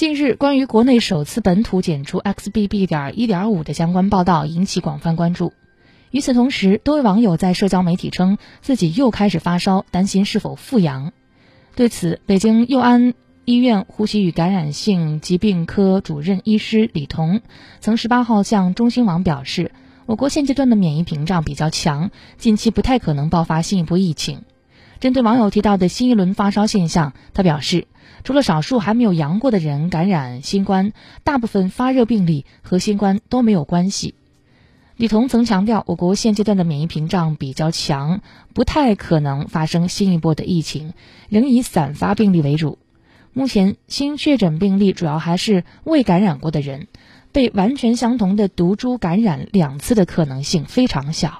近日，关于国内首次本土检出 XBB. 点一点五的相关报道引起广泛关注。与此同时，多位网友在社交媒体称自己又开始发烧，担心是否复阳。对此，北京佑安医院呼吸与感染性疾病科主任医师李彤曾十八号向中新网表示，我国现阶段的免疫屏障比较强，近期不太可能爆发新一波疫情。针对网友提到的新一轮发烧现象，他表示，除了少数还没有阳过的人感染新冠，大部分发热病例和新冠都没有关系。李彤曾强调，我国现阶段的免疫屏障比较强，不太可能发生新一波的疫情，仍以散发病例为主。目前新确诊病例主要还是未感染过的人，被完全相同的毒株感染两次的可能性非常小。